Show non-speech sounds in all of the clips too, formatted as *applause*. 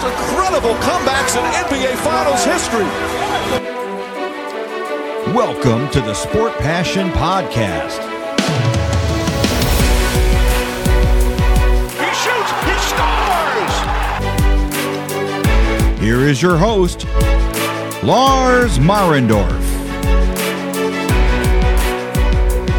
most incredible comebacks in NBA Finals history. Welcome to the Sport Passion Podcast. He shoots, he scores! Here is your host, Lars Marendorf.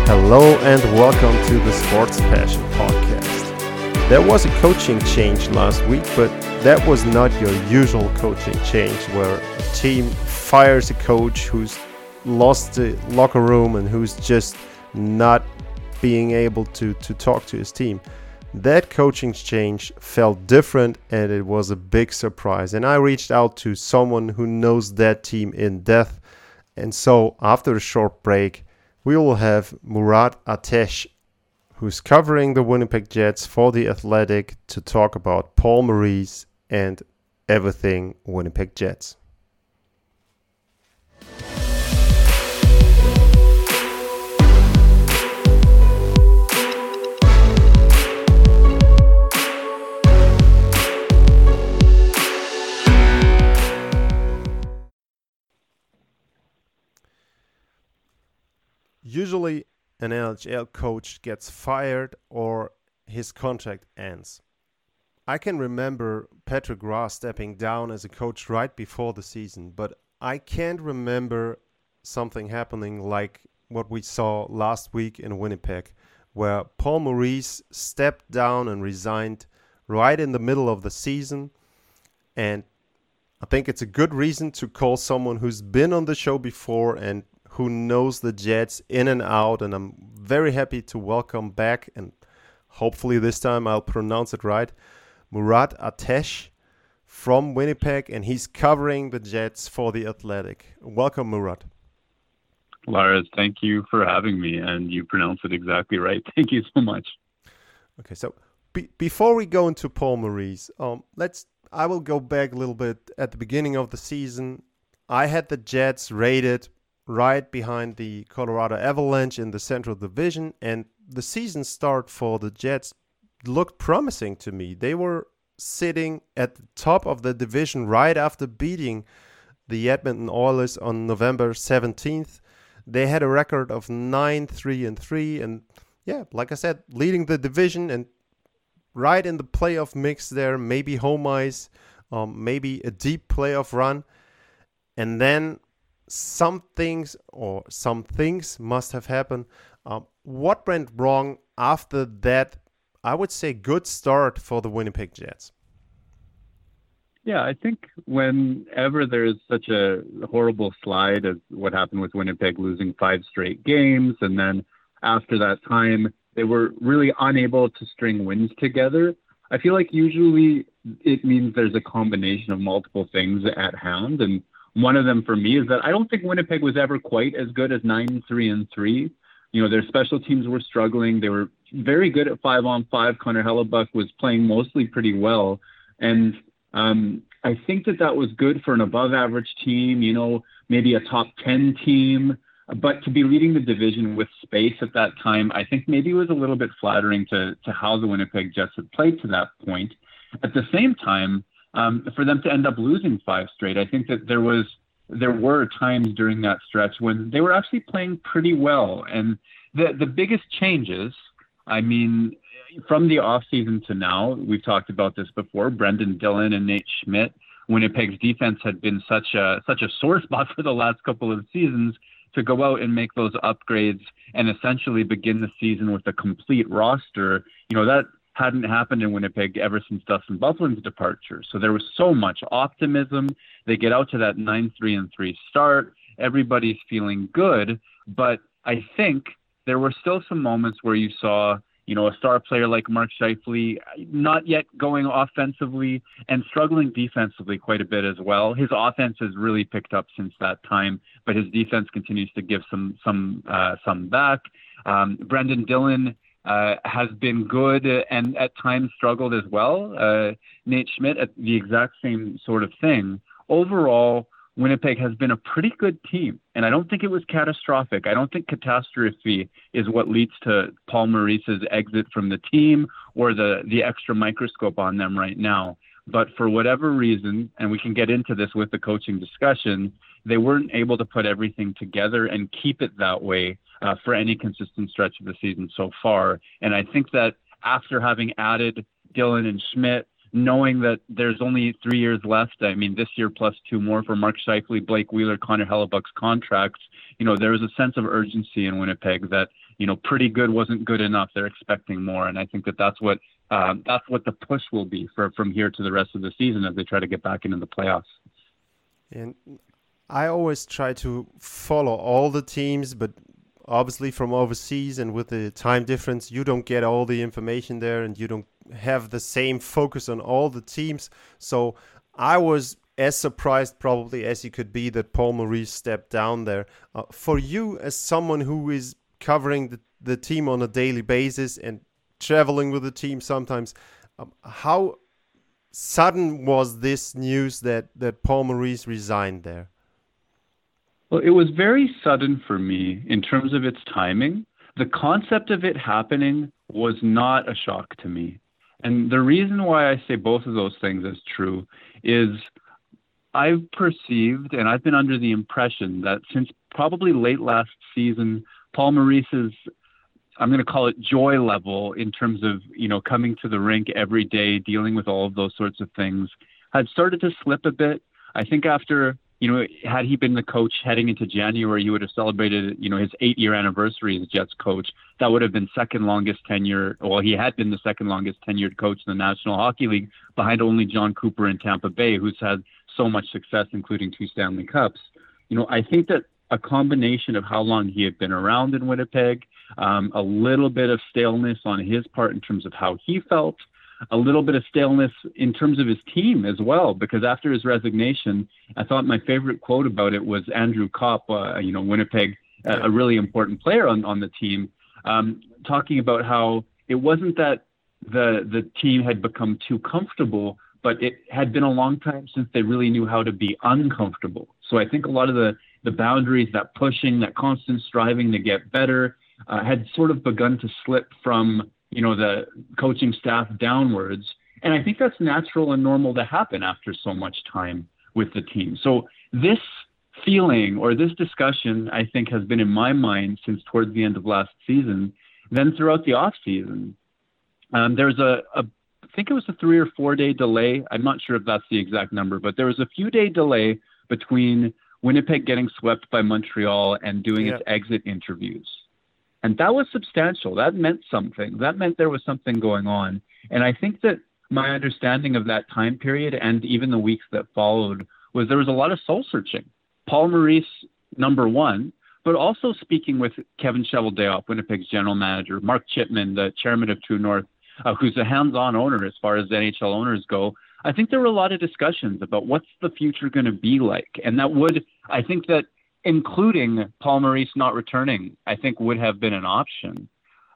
Hello and welcome to the Sports Passion Podcast. There was a coaching change last week, but that was not your usual coaching change where a team fires a coach who's lost the locker room and who's just not being able to, to talk to his team. That coaching change felt different and it was a big surprise. And I reached out to someone who knows that team in depth. And so after a short break, we will have Murat Ates who's covering the Winnipeg Jets for The Athletic to talk about Paul Maurice and everything Winnipeg Jets. Usually, an NHL coach gets fired or his contract ends. I can remember Patrick Roy stepping down as a coach right before the season, but I can't remember something happening like what we saw last week in Winnipeg, where Paul Maurice stepped down and resigned right in the middle of the season. And I think it's a good reason to call someone who's been on the show before and who knows the Jets in and out. And I'm very happy to welcome back, and hopefully this time I'll pronounce it right, Murat Ates from Winnipeg, and he's covering the Jets for The Athletic. Welcome, Murat. Lars, thank you for having me, and you pronounce it exactly right. *laughs* Thank you so much. Okay, so be- before we go into Paul Maurice, um, let's. I will go back a little bit at the beginning of the season. I had the Jets rated right behind the Colorado Avalanche in the Central Division. And the season start for the Jets looked promising to me. They were sitting at the top of the division right after beating the Edmonton Oilers on November 17th. They had a record of 9 3 and 3 and yeah, like I said, leading the division and right in the playoff mix there, maybe home ice, um, maybe a deep playoff run. And then some things or some things must have happened. Um, what went wrong after that? I would say good start for the Winnipeg Jets. Yeah, I think whenever there's such a horrible slide as what happened with Winnipeg losing five straight games, and then after that time they were really unable to string wins together. I feel like usually it means there's a combination of multiple things at hand, and one of them for me is that I don't think Winnipeg was ever quite as good as nine three and three. You know, their special teams were struggling. They were very good at five on five. Connor Hellebuyck was playing mostly pretty well, and um, I think that that was good for an above average team. You know, maybe a top ten team. But to be leading the division with space at that time, I think maybe it was a little bit flattering to to how the Winnipeg Jets had played to that point. At the same time, um, for them to end up losing five straight. I think that there was there were times during that stretch when they were actually playing pretty well. And the the biggest changes, I mean, from the off season to now, we've talked about this before. Brendan Dillon and Nate Schmidt. Winnipeg's defense had been such a such a sore *laughs* spot for the last couple of seasons to go out and make those upgrades and essentially begin the season with a complete roster. You know that hadn't happened in Winnipeg ever since Dustin Byfuglien's departure. So there was so much optimism. They get out to that 9 3 and 3 start. Everybody's feeling good. But I think there were still some moments where you saw, you know, a star player like Mark Scheifele not yet going offensively and struggling defensively quite a bit as well. His offense has really picked up since that time, but his defense continues to give some some uh, some back. Um, Brendan Dillon uh, has been good and at times struggled as well. Uh, Nate Schmidt at the exact same sort of thing. Overall, Winnipeg has been a pretty good team, and I don't think it was catastrophic. I don't think catastrophe is what leads to Paul Maurice's exit from the team or the the extra microscope on them right now. But for whatever reason, and we can get into this with the coaching discussion, they weren't able to put everything together and keep it that way uh, for any consistent stretch of the season so far. And I think that after having added Dillon and Schmidt, knowing that there's only three years left, I mean, this year plus two more for Mark Scheifele, Blake Wheeler, Connor Hellebuyck's contracts, you know, there was a sense of urgency in Winnipeg that, you know, pretty good wasn't good enough. They're expecting more. And I think that that's what, um, that's what the push will be for from here to the rest of the season as they try to get back into the playoffs. And I always try to follow all the teams, but obviously from overseas and with the time difference, you don't get all the information there and you don't have the same focus on all the teams. So I was as surprised probably as you could be that Paul Maurice stepped down there. Uh, for you, as someone who is covering the, the team on a daily basis and traveling with the team sometimes, um, how sudden was this news that, that Paul Maurice resigned there? Well, it was very sudden for me in terms of its timing. The concept of it happening was not a shock to me. And the reason why I say both of those things as true is I've perceived and I've been under the impression that since probably late last season, Paul Maurice's I'm going to call it joy level in terms of you know coming to the rink every day, dealing with all of those sorts of things, had started to slip a bit. I think after you know, had he been the coach heading into January, he would have celebrated, you know, his eight-year anniversary as Jets coach. That would have been second longest tenure. Well, he had been the second longest tenured coach in the National Hockey League, behind only Jon Cooper in Tampa Bay, who's had so much success, including two Stanley Cups. You know, I think that a combination of how long he had been around in Winnipeg, um, a little bit of staleness on his part in terms of how he felt, a little bit of staleness in terms of his team as well, because after his resignation, I thought my favorite quote about it was Andrew Copp, uh, you know, Winnipeg, a really important player on, on the team, um, talking about how it wasn't that the the team had become too comfortable, but it had been a long time since they really knew how to be uncomfortable. So I think a lot of the the boundaries, that pushing, that constant striving to get better, uh, had sort of begun to slip from you know, the coaching staff downwards. And I think that's natural and normal to happen after so much time with the team. So this feeling or this discussion, I think, has been in my mind since towards the end of last season. Then throughout the off season, um, there's a, a, I think it was a three or four day delay. I'm not sure if that's the exact number, but there was a few day delay between Winnipeg getting swept by Montreal and doing yeah. its exit interviews. And that was substantial. That meant something. That meant there was something going on. And I think that my understanding of that time period and even the weeks that followed was there was a lot of soul searching. Paul Maurice, number one, but also speaking with Kevin Cheveldayoff, Winnipeg's general manager, Mark Chipman, the chairman of True North, uh, who's a hands-on owner as far as NHL owners go. I think there were a lot of discussions about what's the future going to be like, and that would, I think that including Paul Maurice not returning, I think would have been an option.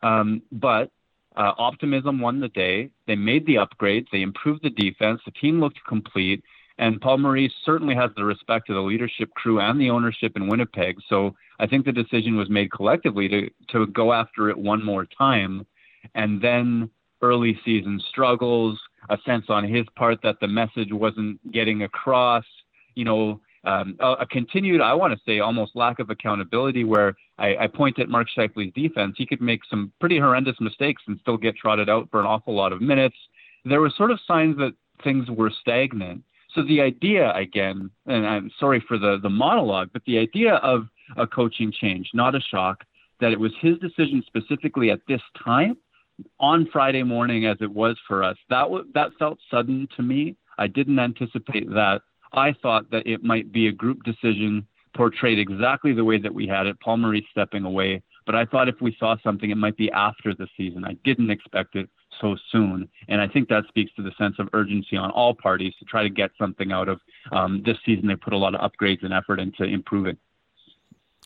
Um, but uh, optimism won the day. They made the upgrades. They improved the defense. The team looked complete. And Paul Maurice certainly has the respect of the leadership crew and the ownership in Winnipeg. So I think the decision was made collectively to, to go after it one more time. And then early season struggles, a sense on his part that the message wasn't getting across, you know, um, a, a, continued, I want to say, almost lack of accountability where I, I point at Mark Scheifele's defense. He could make some pretty horrendous mistakes and still get trotted out for an awful lot of minutes. There were sort of signs that things were stagnant. So the idea, again, and I'm sorry for the, the monologue, but the idea of a coaching change, not a shock, that it was his decision specifically at this time on Friday morning as it was for us, that, w- that felt sudden to me. I didn't anticipate that I thought that it might be a group decision portrayed exactly the way that we had it, Paul Maurice stepping away. But I thought if we saw something, it might be after the season. I didn't expect it so soon. And I think that speaks to the sense of urgency on all parties to try to get something out of um, this season. They put a lot of upgrades and effort into improving.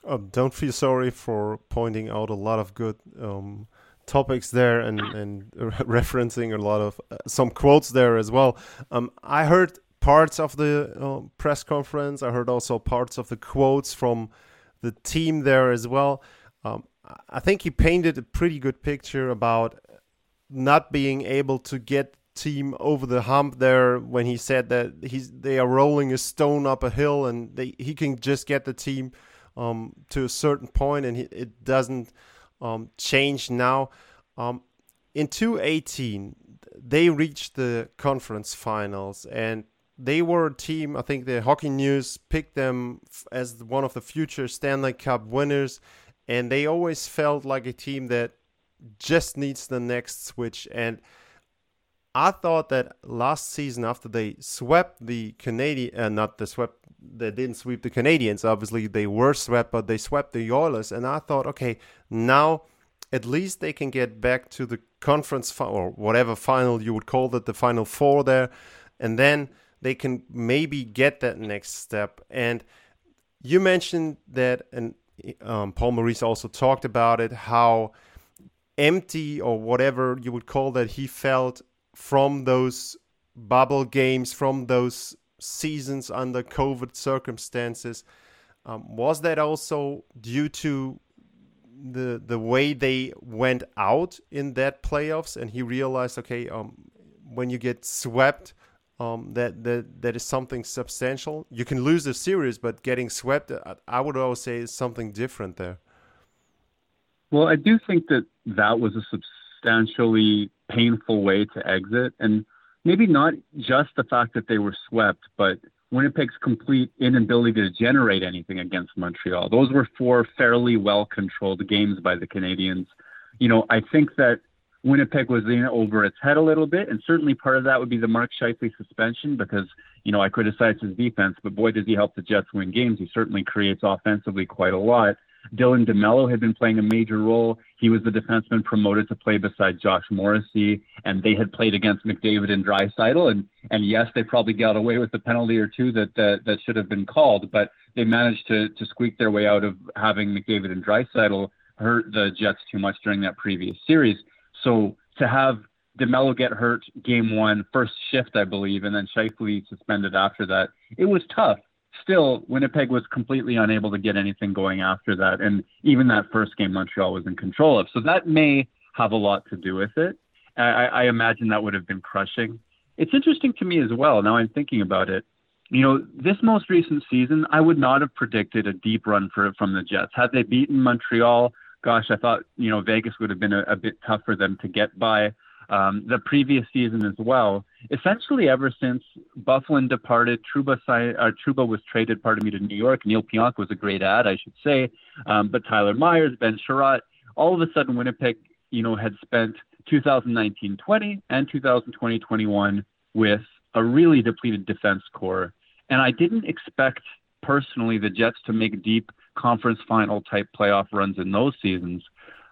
Um, don't feel sorry for pointing out a lot of good um, topics there and, and *laughs* referencing a lot of uh, some quotes there as well. Um, I heard parts of the uh, press conference. I heard also parts of the quotes from the team there as well. Um, I think he painted a pretty good picture about not being able to get team over the hump there when he said that he's they are rolling a stone up a hill and they, he can just get the team um, to a certain point and he, it doesn't um, change now. Um, in 2018, they reached the conference finals and they were a team. I think the Hockey News picked them as one of the future Stanley Cup winners, and they always felt like a team that just needs the next switch. And I thought that last season, after they swept the Canadian, uh, not the swept, they didn't sweep the Canadiens. Obviously, they were swept, but they swept the Oilers. And I thought, okay, now at least they can get back to the conference fi- or whatever final you would call it, the final four there, and then they can maybe get that next step. And you mentioned that, and um, Paul Maurice also talked about it, how empty or whatever you would call that he felt from those bubble games, from those seasons under COVID circumstances. Um, was that also due to the the way they went out in that playoffs, and he realized, okay, um, when you get swept, um, that that that is something substantial. You can lose the series, but getting swept, uh, I would always say, is something different there. Well, I do think that that was a substantially painful way to exit, and maybe not just the fact that they were swept, but Winnipeg's complete inability to generate anything against Montreal. Those were four fairly well controlled games by the Canadiens. You know, I think that Winnipeg was in over its head a little bit, and certainly part of that would be the Mark Scheifele suspension because, you know, I criticize his defense, but boy, does he help the Jets win games. He certainly creates offensively quite a lot. Dylan DeMelo had been playing a major role. He was the defenseman promoted to play beside Josh Morrissey, and they had played against McDavid and Draisaitl. And and yes, they probably got away with a penalty or two that that, that should have been called, but they managed to to squeak their way out of having McDavid and Draisaitl hurt the Jets too much during that previous series. So to have DeMelo get hurt game one, first shift, I believe, and then Scheifele suspended after that, it was tough still, Winnipeg was completely unable to get anything going after that. And even that first game, Montreal was in control of. So that may have a lot to do with it. I, I imagine that would have been crushing. It's interesting to me as well. Now I'm thinking about it. You know, this most recent season, I would not have predicted a deep run for from the Jets. Had they beaten Montreal, gosh, I thought you know Vegas would have been a, a bit tough for them to get by um, the previous season as well. Essentially, ever since Byfuglien departed, Trouba, uh, Trouba was traded, pardon me, to New York. Neal Pionk was a great ad, I should say. Um, but Tyler Myers, Ben Chiarot, all of a sudden, Winnipeg, you know, had spent 2019-20 and 2020-21 with a really depleted defense core. And I didn't expect personally the Jets to make deep conference final type playoff runs in those seasons.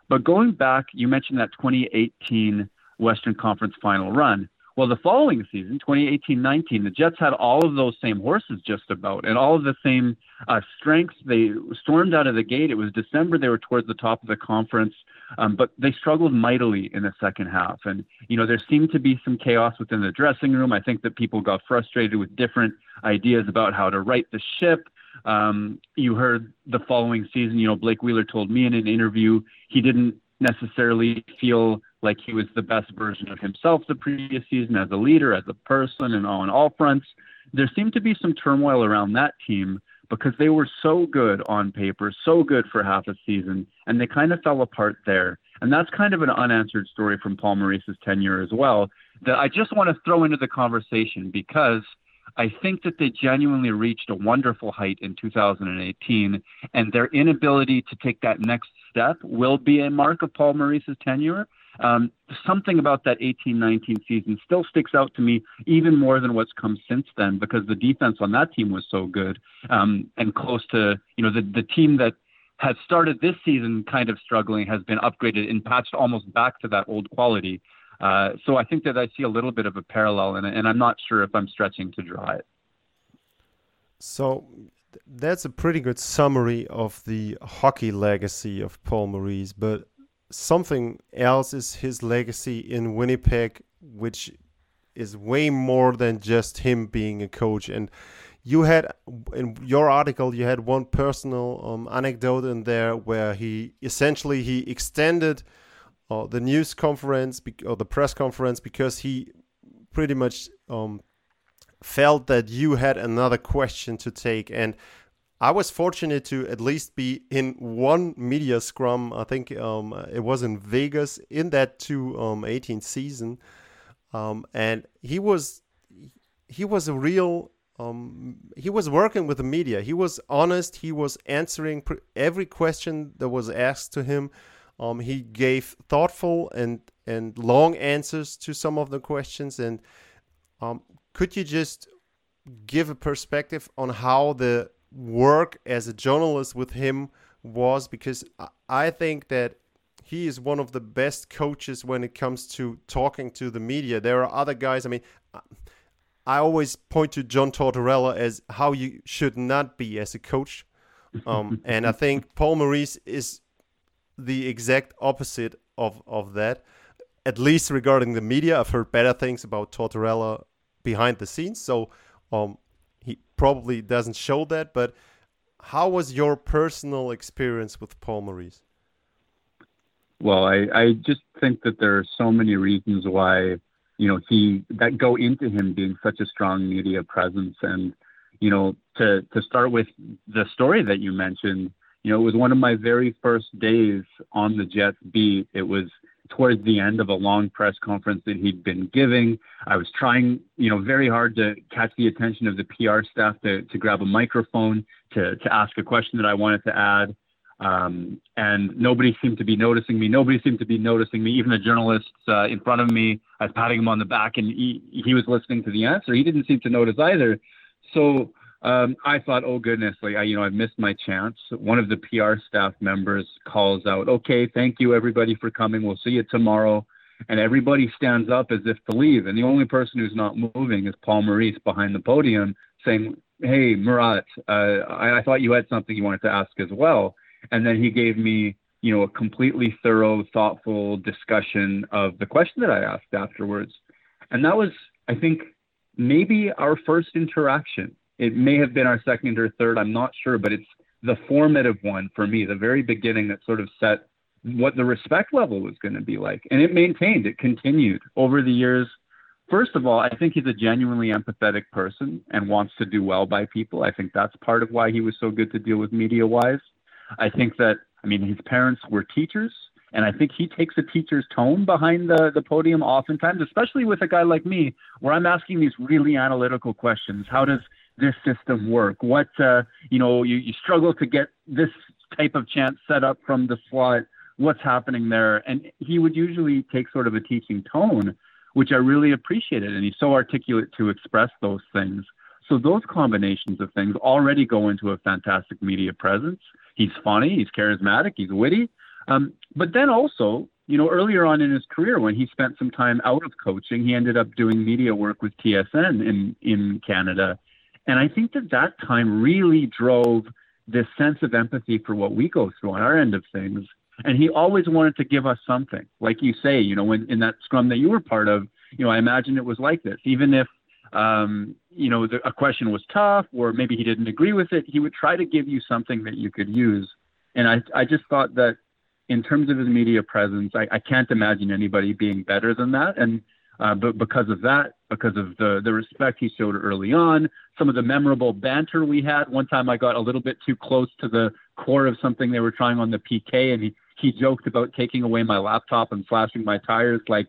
But going back, you mentioned that 2018 Western Conference final run. Well, the following season, 2018-19, the Jets had all of those same horses just about, and all of the same uh, strengths. They stormed out of the gate. It was December. They were towards the top of the conference, um, but they struggled mightily in the second half. And you know, there seemed to be some chaos within the dressing room. I think that people got frustrated with different ideas about how to right the ship. Um, you heard the following season. You know, Blake Wheeler told me in an interview he didn't necessarily feel like he was the best version of himself the previous season as a leader, as a person, and on all fronts. There seemed to be some turmoil around that team because they were so good on paper, so good for half a season, and they kind of fell apart there. And that's kind of an unanswered story from Paul Maurice's tenure as well that I just want to throw into the conversation because I think that they genuinely reached a wonderful height in 2018, and their inability to take that next step will be a mark of Paul Maurice's tenure. Um, something about that 18-19 season still sticks out to me even more than what's come since then because the defense on that team was so good um, and close to you know the the team that has started this season kind of struggling has been upgraded and patched almost back to that old quality. Uh, so I think that I see a little bit of a parallel it, and I'm not sure if I'm stretching to draw it. So that's a pretty good summary of the hockey legacy of Paul Maurice, but something else is his legacy in Winnipeg, which is way more than just him being a coach. And you had in your article, you had one personal um, anecdote in there where he essentially he extended uh, the news conference or the press conference because he pretty much um, felt that you had another question to take. And I was fortunate to at least be in one media scrum. I think um, it was in Vegas in that 2018 um, season, um, and he was he was a real. Um, he was working with the media. He was honest. He was answering every question that was asked to him. Um, he gave thoughtful and and long answers to some of the questions. And um, could you just give a perspective on how the work as a journalist with him was because I think that he is one of the best coaches when it comes to talking to the media. There are other guys. I mean, I always point to John Tortorella as how you should not be as a coach, um, *laughs* and I think Paul Maurice is the exact opposite of of that. At least regarding the media, I've heard better things about Tortorella behind the scenes. So um, probably doesn't show that, but how was your personal experience with Paul Maurice? Well, I, I just think that there are so many reasons why, you know, he that go into him being such a strong media presence. And, you know, to, to start with the story that you mentioned, you know, it was one of my very first days on the Jets beat. It was towards the end of a long press conference that he'd been giving. I was trying, you know, very hard to catch the attention of the PR staff to, to grab a microphone to, to ask a question that I wanted to add. Um, and nobody seemed to be noticing me. Nobody seemed to be noticing me. Even the journalists uh, in front of me, I was patting him on the back and he, he was listening to the answer. He didn't seem to notice either. So um, I thought, oh goodness, like I, you know, I missed my chance. One of the PR staff members calls out, "Okay, thank you everybody for coming. We'll see you tomorrow." And everybody stands up as if to leave, and the only person who's not moving is Paul Maurice behind the podium, saying, "Hey, Murat, uh, I, I thought you had something you wanted to ask as well." And then he gave me, you know, a completely thorough, thoughtful discussion of the question that I asked afterwards, and that was, I think, maybe our first interaction it may have been our second or third, I'm not sure, but it's the formative one for me, the very beginning that sort of set what the respect level was going to be like. And it maintained, it continued over the years. First of all, I think he's a genuinely empathetic person and wants to do well by people. I think that's part of why he was so good to deal with media wise. I think that, I mean, his parents were teachers. And I think he takes a teacher's tone behind the, the podium oftentimes, especially with a guy like me, where I'm asking these really analytical questions. How does this system work? What, uh, you know, you, you struggle to get this type of chance set up from the slot. What's happening there? And he would usually take sort of a teaching tone, which I really appreciated. And he's so articulate to express those things. So those combinations of things already go into a fantastic media presence. He's funny, he's charismatic, he's witty. Um, but then also, you know, earlier on in his career, when he spent some time out of coaching, he ended up doing media work with TSN in in Canada. And I think that that time really drove this sense of empathy for what we go through on our end of things. And he always wanted to give us something. Like you say, you know, when in that scrum that you were part of, you know, I imagine it was like this. Even if, um, you know, the, a question was tough or maybe he didn't agree with it, he would try to give you something that you could use. And I, I just thought that in terms of his media presence, I, I can't imagine anybody being better than that. And uh, but because of that, because of the the respect he showed early on, some of the memorable banter we had. One time I got a little bit too close to the core of something they were trying on the PK, and he he joked about taking away my laptop and slashing my tires, like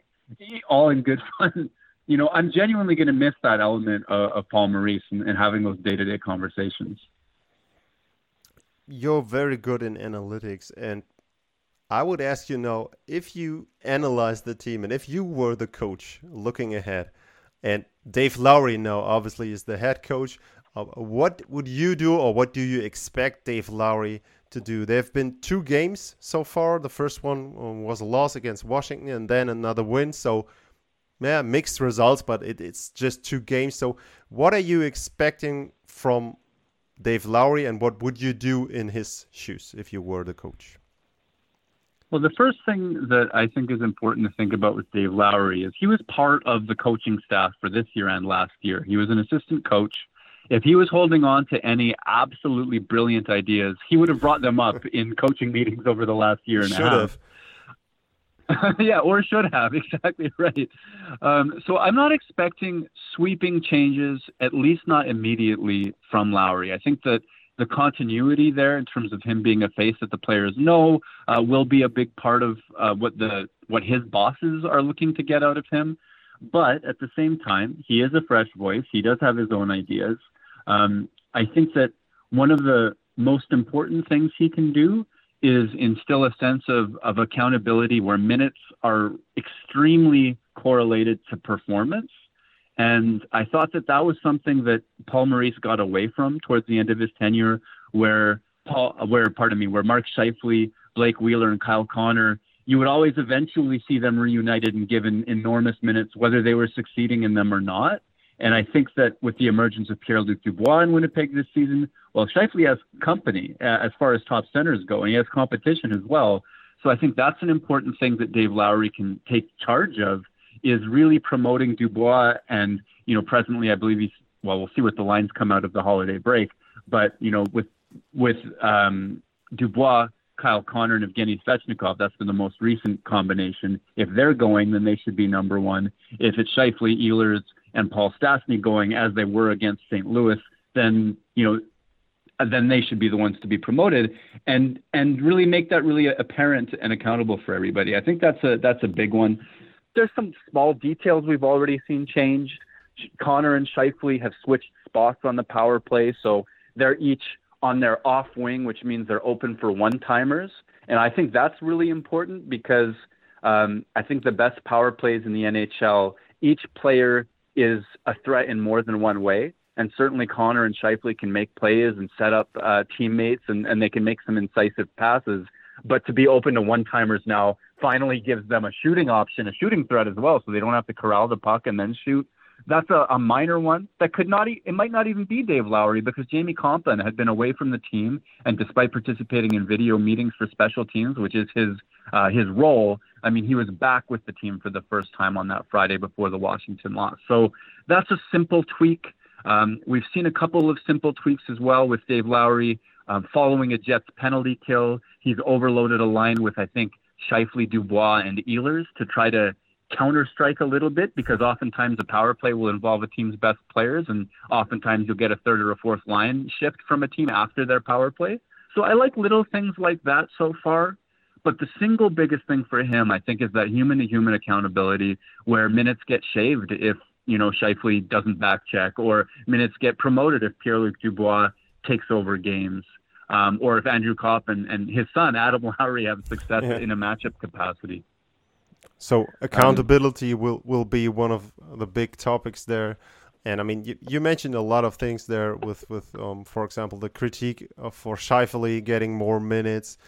all in good *laughs* fun. You know, I'm genuinely going to miss that element of, of Paul Maurice and, and having those day to day conversations. You're very good in analytics, and I would ask you now if you analyze the team and if you were the coach looking ahead, and Dave Lowry now obviously is the head coach, uh, what would you do or what do you expect Dave Lowry to do? There have been two games so far. The first one um, was a loss against Washington and then another win. So, yeah, mixed results, but it, it's just two games. So, what are you expecting from Dave Lowry and what would you do in his shoes if you were the coach? Well, the first thing that I think is important to think about with Dave Lowry is he was part of the coaching staff for this year and last year. He was an assistant coach. If he was holding on to any absolutely brilliant ideas, he would have brought them up *laughs* in coaching meetings over the last year and Should a half. Have. *laughs* yeah, or should have. *laughs* Exactly right. Um, so I'm not expecting sweeping changes, at least not immediately from Lowry. I think that the continuity there in terms of him being a face that the players know uh, will be a big part of uh, what the what his bosses are looking to get out of him. But at the same time, he is a fresh voice. He does have his own ideas. Um, I think that one of the most important things he can do is instill a sense of, of accountability where minutes are extremely correlated to performance. And I thought that that was something that Paul Maurice got away from towards the end of his tenure, where Paul, where pardon me, where Mark Scheifele, Blake Wheeler, and Kyle Connor, you would always eventually see them reunited and given enormous minutes, whether they were succeeding in them or not. And I think that with the emergence of Pierre Luc Dubois in Winnipeg this season, well, Scheifele has company uh, as far as top centers go, and he has competition as well. So I think that's an important thing that Dave Lowry can take charge of is really promoting Dubois. And, you know, presently, I believe he's, well, we'll see what the lines come out of the holiday break. But, you know, with, with um, Dubois, Kyle Connor, and Evgeny Svechnikov, that's been the most recent combination. If they're going, then they should be number one. If it's Scheifele, Ehlers, and Paul Stastny going as they were against St. Louis, then you know then they should be the ones to be promoted and and really make that really apparent and accountable for everybody. I think that's a that's a big one. There's some small details we've already seen changed. Connor and Scheifele have switched spots on the power play, so they're each on their off wing, which means they're open for one timers. And I think that's really important because um, I think the best power plays in the NHL, each player is a threat in more than one way. And certainly Connor and Scheifele can make plays and set up uh, teammates and, and they can make some incisive passes. But to be open to one timers now finally gives them a shooting option, a shooting threat as well, so they don't have to corral the puck and then shoot. That's a, a minor one that could not, e- it might not even be Dave Lowry because Jamie Kompon had been away from the team. And despite participating in video meetings for special teams, which is his, uh, his role, I mean, he was back with the team for the first time on that Friday before the Washington loss. So that's a simple tweak. Um, we've seen a couple of simple tweaks as well with Dave Lowry. Um, following a Jets penalty kill, he's overloaded a line with, I think, Scheifele, Dubois, and Ehlers to try to counter strike a little bit because oftentimes a power play will involve a team's best players, and oftentimes you'll get a third or a fourth line shift from a team after their power play. So I like little things like that so far. But the single biggest thing for him, I think, is that human to human accountability where minutes get shaved if, you know, Scheifele doesn't back check or minutes get promoted if Pierre Luc Dubois takes over games. Um, or if Andrew Copp and, and his son, Adam Lowry, have success yeah. in a matchup capacity. So accountability um, will, will be one of the big topics there. And I mean, you, you mentioned a lot of things there with, with um, for example, the critique of, for Scheifele getting more minutes.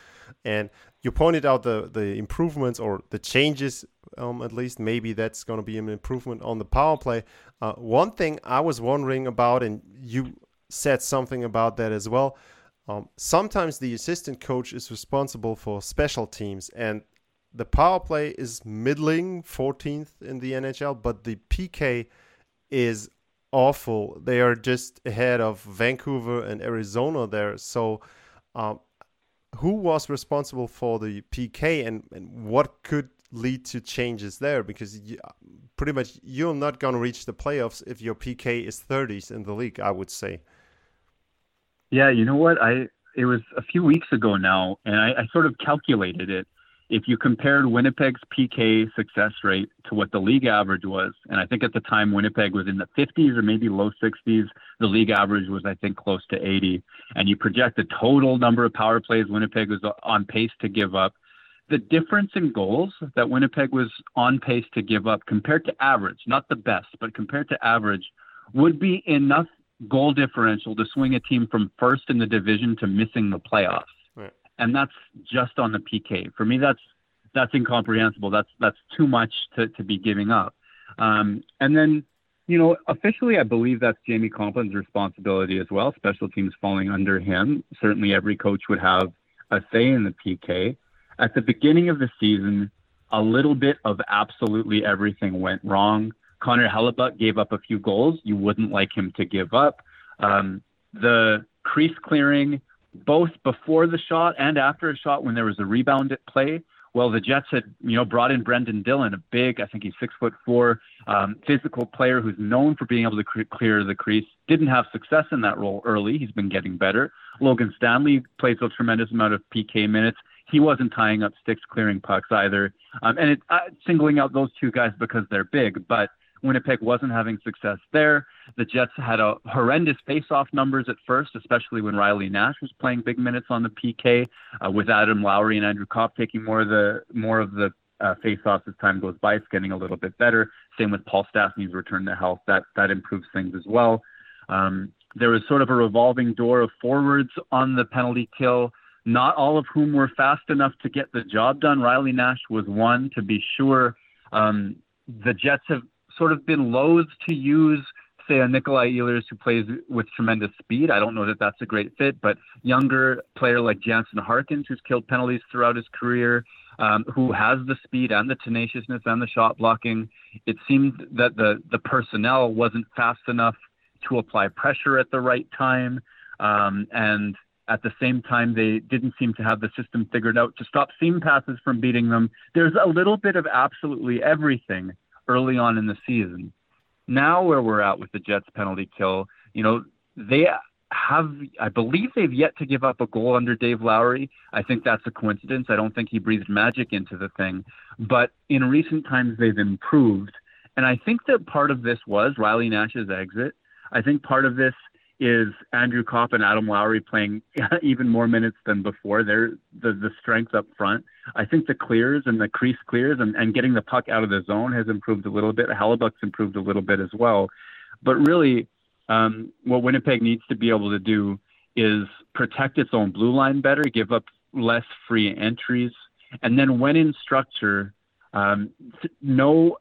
And you pointed out the the improvements or the changes um, at least maybe that's going to be an improvement on the power play uh, one thing i was wondering about and you said something about that as well um, sometimes the assistant coach is responsible for special teams and the power play is middling 14th in the nhl but the pk is awful they are just ahead of vancouver and arizona there so um, who was responsible for the PK and, and what could lead to changes there? Because you, pretty much you're not going to reach the playoffs if your PK is 30s in the league, I would say. Yeah, you know what? I it was a few weeks ago now, and I, I sort of calculated it if you compared Winnipeg's PK success rate to what the league average was, and I think at the time Winnipeg was in the 50s or maybe low 60s, the league average was, I think, close to 80. And you project the total number of power plays Winnipeg was on pace to give up. The difference in goals that Winnipeg was on pace to give up compared to average, not the best, but compared to average, would be enough goal differential to swing a team from first in the division to missing the playoffs Right. and that's just on the PK. For me, that's that's incomprehensible. That's that's too much to, to be giving up. Um, and then, you know, officially, I believe that's Jamie Kompon's responsibility as well. Special teams falling under him. Certainly, every coach would have a say in the PK. At the beginning of the season, a little bit of absolutely everything went wrong. Connor Hellebuyck gave up a few goals you wouldn't like him to give up. Um, the crease clearing both before the shot and after a shot when there was a rebound at play Well, the Jets had, you know, brought in Brendan Dillon, a big, I think he's six foot four, um, physical player who's known for being able to cre- clear the crease. Didn't have success in that role early. He's been getting better. Logan Stanley plays a tremendous amount of PK minutes. He wasn't tying up sticks, clearing pucks either. Um, and it, uh, singling out those two guys because they're big, but Winnipeg wasn't having success there. The Jets had a horrendous face-off numbers at first, especially when Riley Nash was playing big minutes on the PK, uh, with Adam Lowry and Andrew Copp taking more of the more of the uh, face-offs as time goes by. It's getting a little bit better. Same with Paul Stastny's return to health. That that improves things as well. Um, there was sort of a revolving door of forwards on the penalty kill. Not all of whom were fast enough to get the job done. Riley Nash was one, to be sure. Um, the Jets have sort of been loath to use, say, a Nikolai Ehlers who plays with tremendous speed. I don't know that that's a great fit, but younger player like Jansen Harkins, who's killed penalties throughout his career, um, who has the speed and the tenaciousness and the shot blocking. It seemed that the the personnel wasn't fast enough to apply pressure at the right time, um, and at the same time, they didn't seem to have the system figured out to stop seam passes from beating them. There's a little bit of absolutely everything early on in the season. Now, where we're at with the Jets penalty kill, you know, they have, I believe they've yet to give up a goal under Dave Lowry. I think that's a coincidence. I don't think he breathed magic into the thing. But in recent times, they've improved. And I think that part of this was Riley Nash's exit. I think part of this is Andrew Copp and Adam Lowry playing *laughs* even more minutes than before. They're the, the strength up front. I think the clears and the crease clears and, and getting the puck out of the zone has improved a little bit. Hellebuyck's improved a little bit as well. But really, um, what Winnipeg needs to be able to do is protect its own blue line better, give up less free entries, and then when in structure, um, know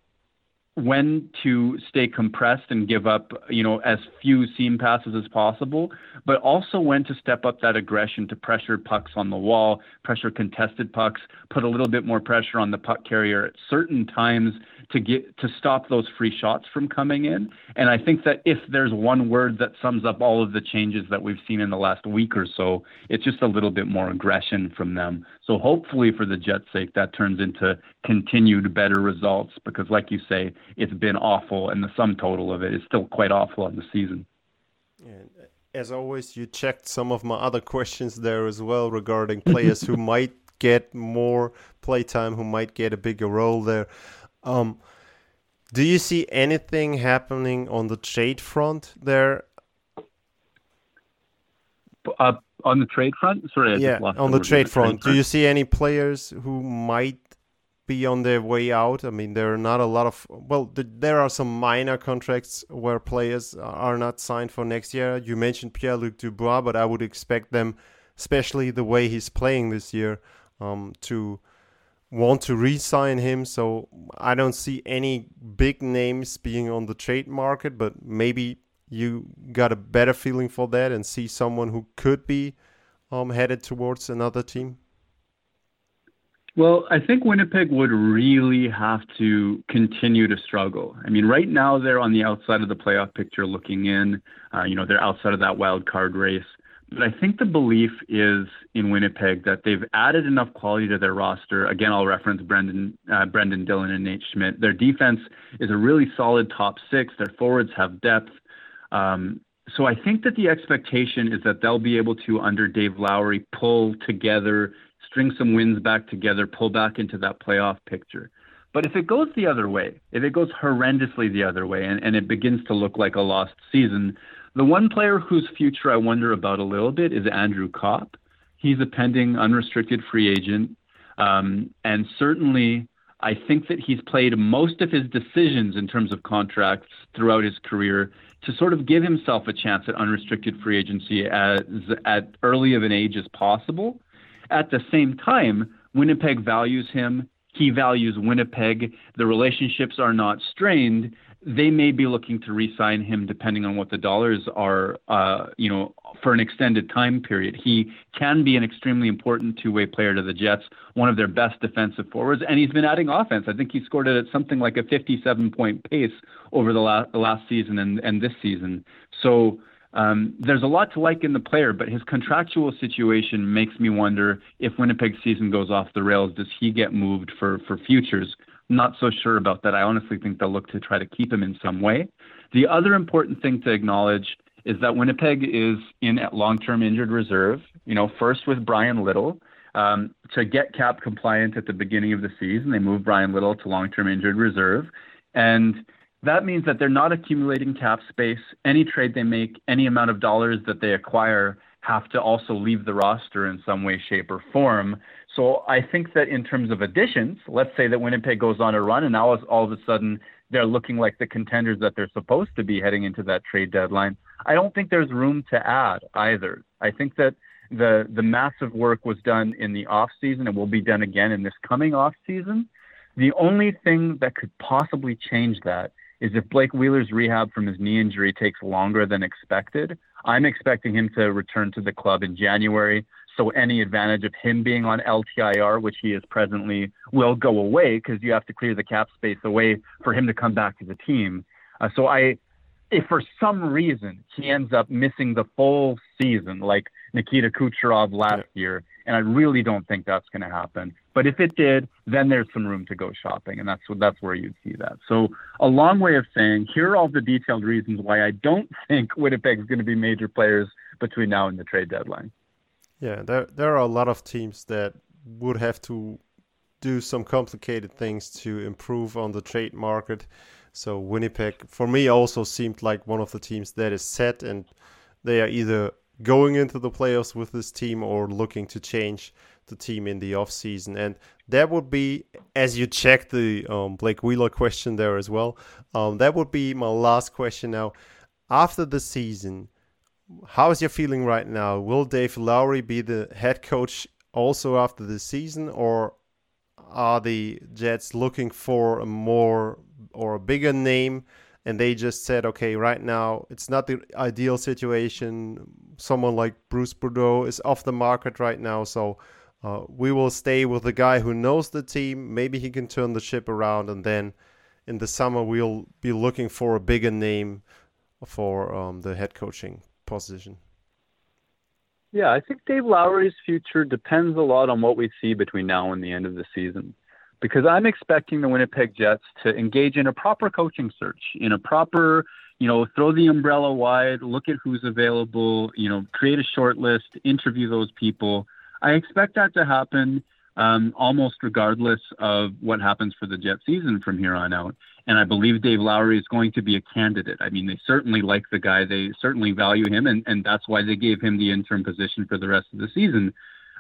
when to stay compressed and give up, you know, as few seam passes as possible, but also when to step up that aggression to pressure pucks on the wall, pressure contested pucks, put a little bit more pressure on the puck carrier at certain times to get to stop those free shots from coming in. And I think that if there's one word that sums up all of the changes that we've seen in the last week or so, it's just a little bit more aggression from them. So hopefully for the Jets' sake, that turns into continued better results because, like you say, it's been awful, and the sum total of it is still quite awful on the season. And as always, you checked some of my other *laughs* questions there as well regarding players who *laughs* might get more playtime, who might get a bigger role there. Um, do you see anything happening on the trade front there? Uh, on the trade front, sorry, I yeah, on the trade front. Do you see any players who might be on their way out? I mean, there are not a lot of well, the, there are some minor contracts where players are not signed for next year. You mentioned Pierre Luc Dubois, but I would expect them, especially the way he's playing this year, um, to want to re-sign him. So I don't see any big names being on the trade market, but maybe you got a better feeling for that and see someone who could be um, headed towards another team. Well, I think Winnipeg would really have to continue to struggle. I mean, right now they're on the outside of the playoff picture looking in. Uh, you know, they're outside of that wild card race. But I think the belief is in Winnipeg that they've added enough quality to their roster. Again, I'll reference Brendan, uh, Brendan Dillon and Nate Schmidt. Their defense is a really solid top six. Their forwards have depth. Um, so I think that the expectation is that they'll be able to, under Dave Lowry, pull together, string some wins back together, pull back into that playoff picture. But if it goes the other way, if it goes horrendously the other way, and, and it begins to look like a lost season, the one player whose future I wonder about a little bit is Andrew Copp. He's a pending unrestricted free agent. Um, and certainly, I think that he's played most of his decisions in terms of contracts throughout his career to sort of give himself a chance at unrestricted free agency as at early of an age as possible. At the same time, Winnipeg values him. He values Winnipeg. The relationships are not strained they may be looking to re-sign him depending on what the dollars are, uh, you know, for an extended time period. He can be an extremely important two-way player to the Jets, one of their best defensive forwards, and he's been adding offense. I think he scored it at something like a 57-point pace over the last, the last season and, and this season. So Um, there's a lot to like in the player, but his contractual situation makes me wonder if Winnipeg's season goes off the rails, does he get moved for for futures? Not so sure about that. I honestly think they'll look to try to keep him in some way. The other important thing to acknowledge is that Winnipeg is in at long-term injured reserve. You know, first with Bryan Little. Um, to get cap compliant at the beginning of the season, they moved Bryan Little to long-term injured reserve, and that means that they're not accumulating cap space. Any trade they make, any amount of dollars that they acquire, have to also leave the roster in some way, shape, or form. So I think that in terms of additions, let's say that Winnipeg goes on a run and now all of a sudden they're looking like the contenders that they're supposed to be heading into that trade deadline. I don't think there's room to add either. I think that the the massive work was done in the off season and will be done again in this coming off season. The only thing that could possibly change that is if Blake Wheeler's rehab from his knee injury takes longer than expected. I'm expecting him to return to the club in January. So any advantage of him being on LTIR, which he is presently, will go away because you have to clear the cap space away for him to come back to the team. Uh, so I, if for some reason he ends up missing the full season, like Nikita Kucherov last yeah. year, and I really don't think that's going to happen. But if it did, then there's some room to go shopping, and that's that's where you'd see that. So a long way of saying, here are all the detailed reasons why I don't *laughs* think Winnipeg's going to be major players between now and the trade deadline. Yeah, there there are a lot of teams that would have to do some complicated things to improve on the trade market. So Winnipeg, for me, also seemed like one of the teams that is set, and they are either going into the playoffs with this team or looking to change the team in the off season. And that would be, as you check the um, Blake Wheeler question there as well, um, that would be my last question now. After the season, how is your feeling right now? Will Dave Lowry be the head coach also after the season, or are the Jets looking for a more or a bigger name? And they just said, okay, right now it's not the ideal situation. Someone like Bruce Boudreau is off the market right now, so uh, we will stay with the guy who knows the team. Maybe he can turn the ship around, and then in the summer we'll be looking for a bigger name for um, the head coaching position. Yeah, I think Dave Lowry's future depends a lot on what we see between now and the end of the season because I'm expecting the Winnipeg Jets to engage in a proper coaching search, in a proper, you know, throw the umbrella wide, look at who's available, you know, create a short list, interview those people. I expect that to happen um, almost regardless of what happens for the Jet season from here on out. And I believe Dave Lowry is going to be a candidate. I mean, they certainly like the guy, they certainly value him, and, and that's why they gave him the interim position for the rest of the season.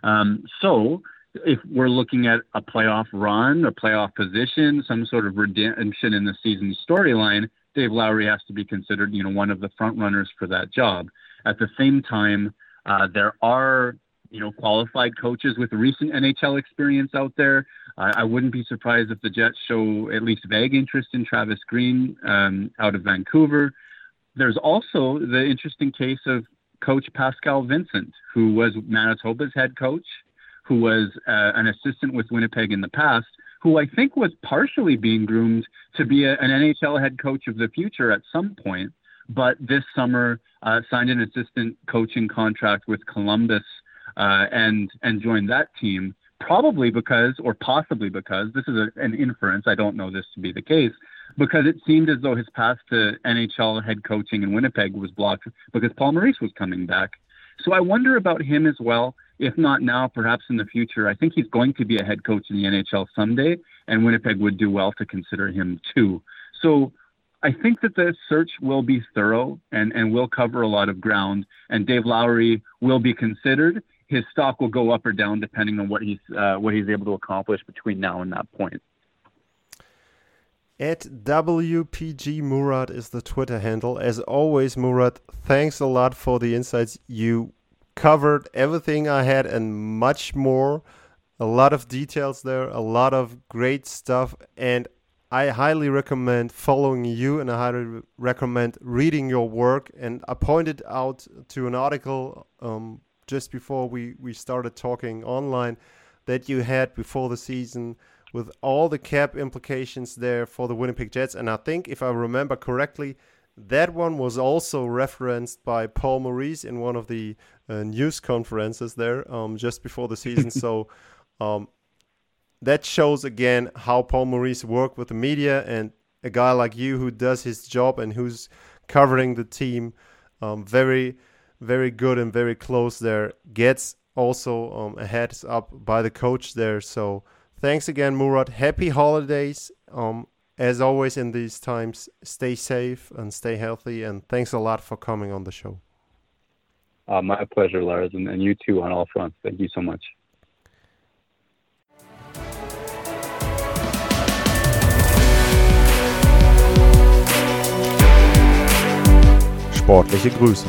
Um, so, if we're looking at a playoff run, a playoff position, some sort of redemption in the season storyline, Dave Lowry has to be considered, you know, one of the front runners for that job. At the same time, uh, there are, you know, qualified coaches with recent NHL experience out there. I wouldn't be surprised if the Jets show at least vague interest in Travis Green um, out of Vancouver. There's also the interesting case of Coach Pascal Vincent, who was Manitoba's head coach who was uh, an assistant with Winnipeg in the past, who I think was partially being groomed to be a, an NHL head coach of the future at some point, but this summer uh, signed an assistant coaching contract with Columbus uh, and and joined that team. Probably because, or possibly because, this is a, an inference. I don't know this to be the case, because it seemed as though his path to NHL head coaching in Winnipeg was blocked because Paul Maurice was coming back. So I wonder about him as well if not now, perhaps in the future. I think he's going to be a head coach in the NHL someday, and Winnipeg would do well to consider him too. So I think that the search will be thorough and, and will cover a lot of ground, and Dave Lowry will be considered. His stock will go up or down depending on what he's uh, what he's able to accomplish between now and that point. At WPG Murat is the Twitter handle. As always, Murat, thanks a lot for the insights you covered everything I had and much more. A lot of details there, a lot of great stuff, and I highly recommend following you and I highly recommend reading your work. And I pointed out to an article um, just before we, we started talking online that you had before the season with all the cap implications there for the Winnipeg Jets. And I think, if I remember correctly, that one was also referenced by Paul Maurice in one of the uh, news conferences there um, just before the season. *laughs* so um, that shows again how Paul Maurice worked with the media and a guy like you who does his job and who's covering the team um, very, very good and very close there gets also um, a heads up by the coach there. So thanks again, Murat. Happy holidays. Um, as always in these times, stay safe and stay healthy. And thanks a lot for coming on the show. Uh, my pleasure, Lars, and, and you too on all fronts. Thank you so much. Sportliche Grüße.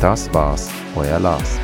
Das war's, euer Lars.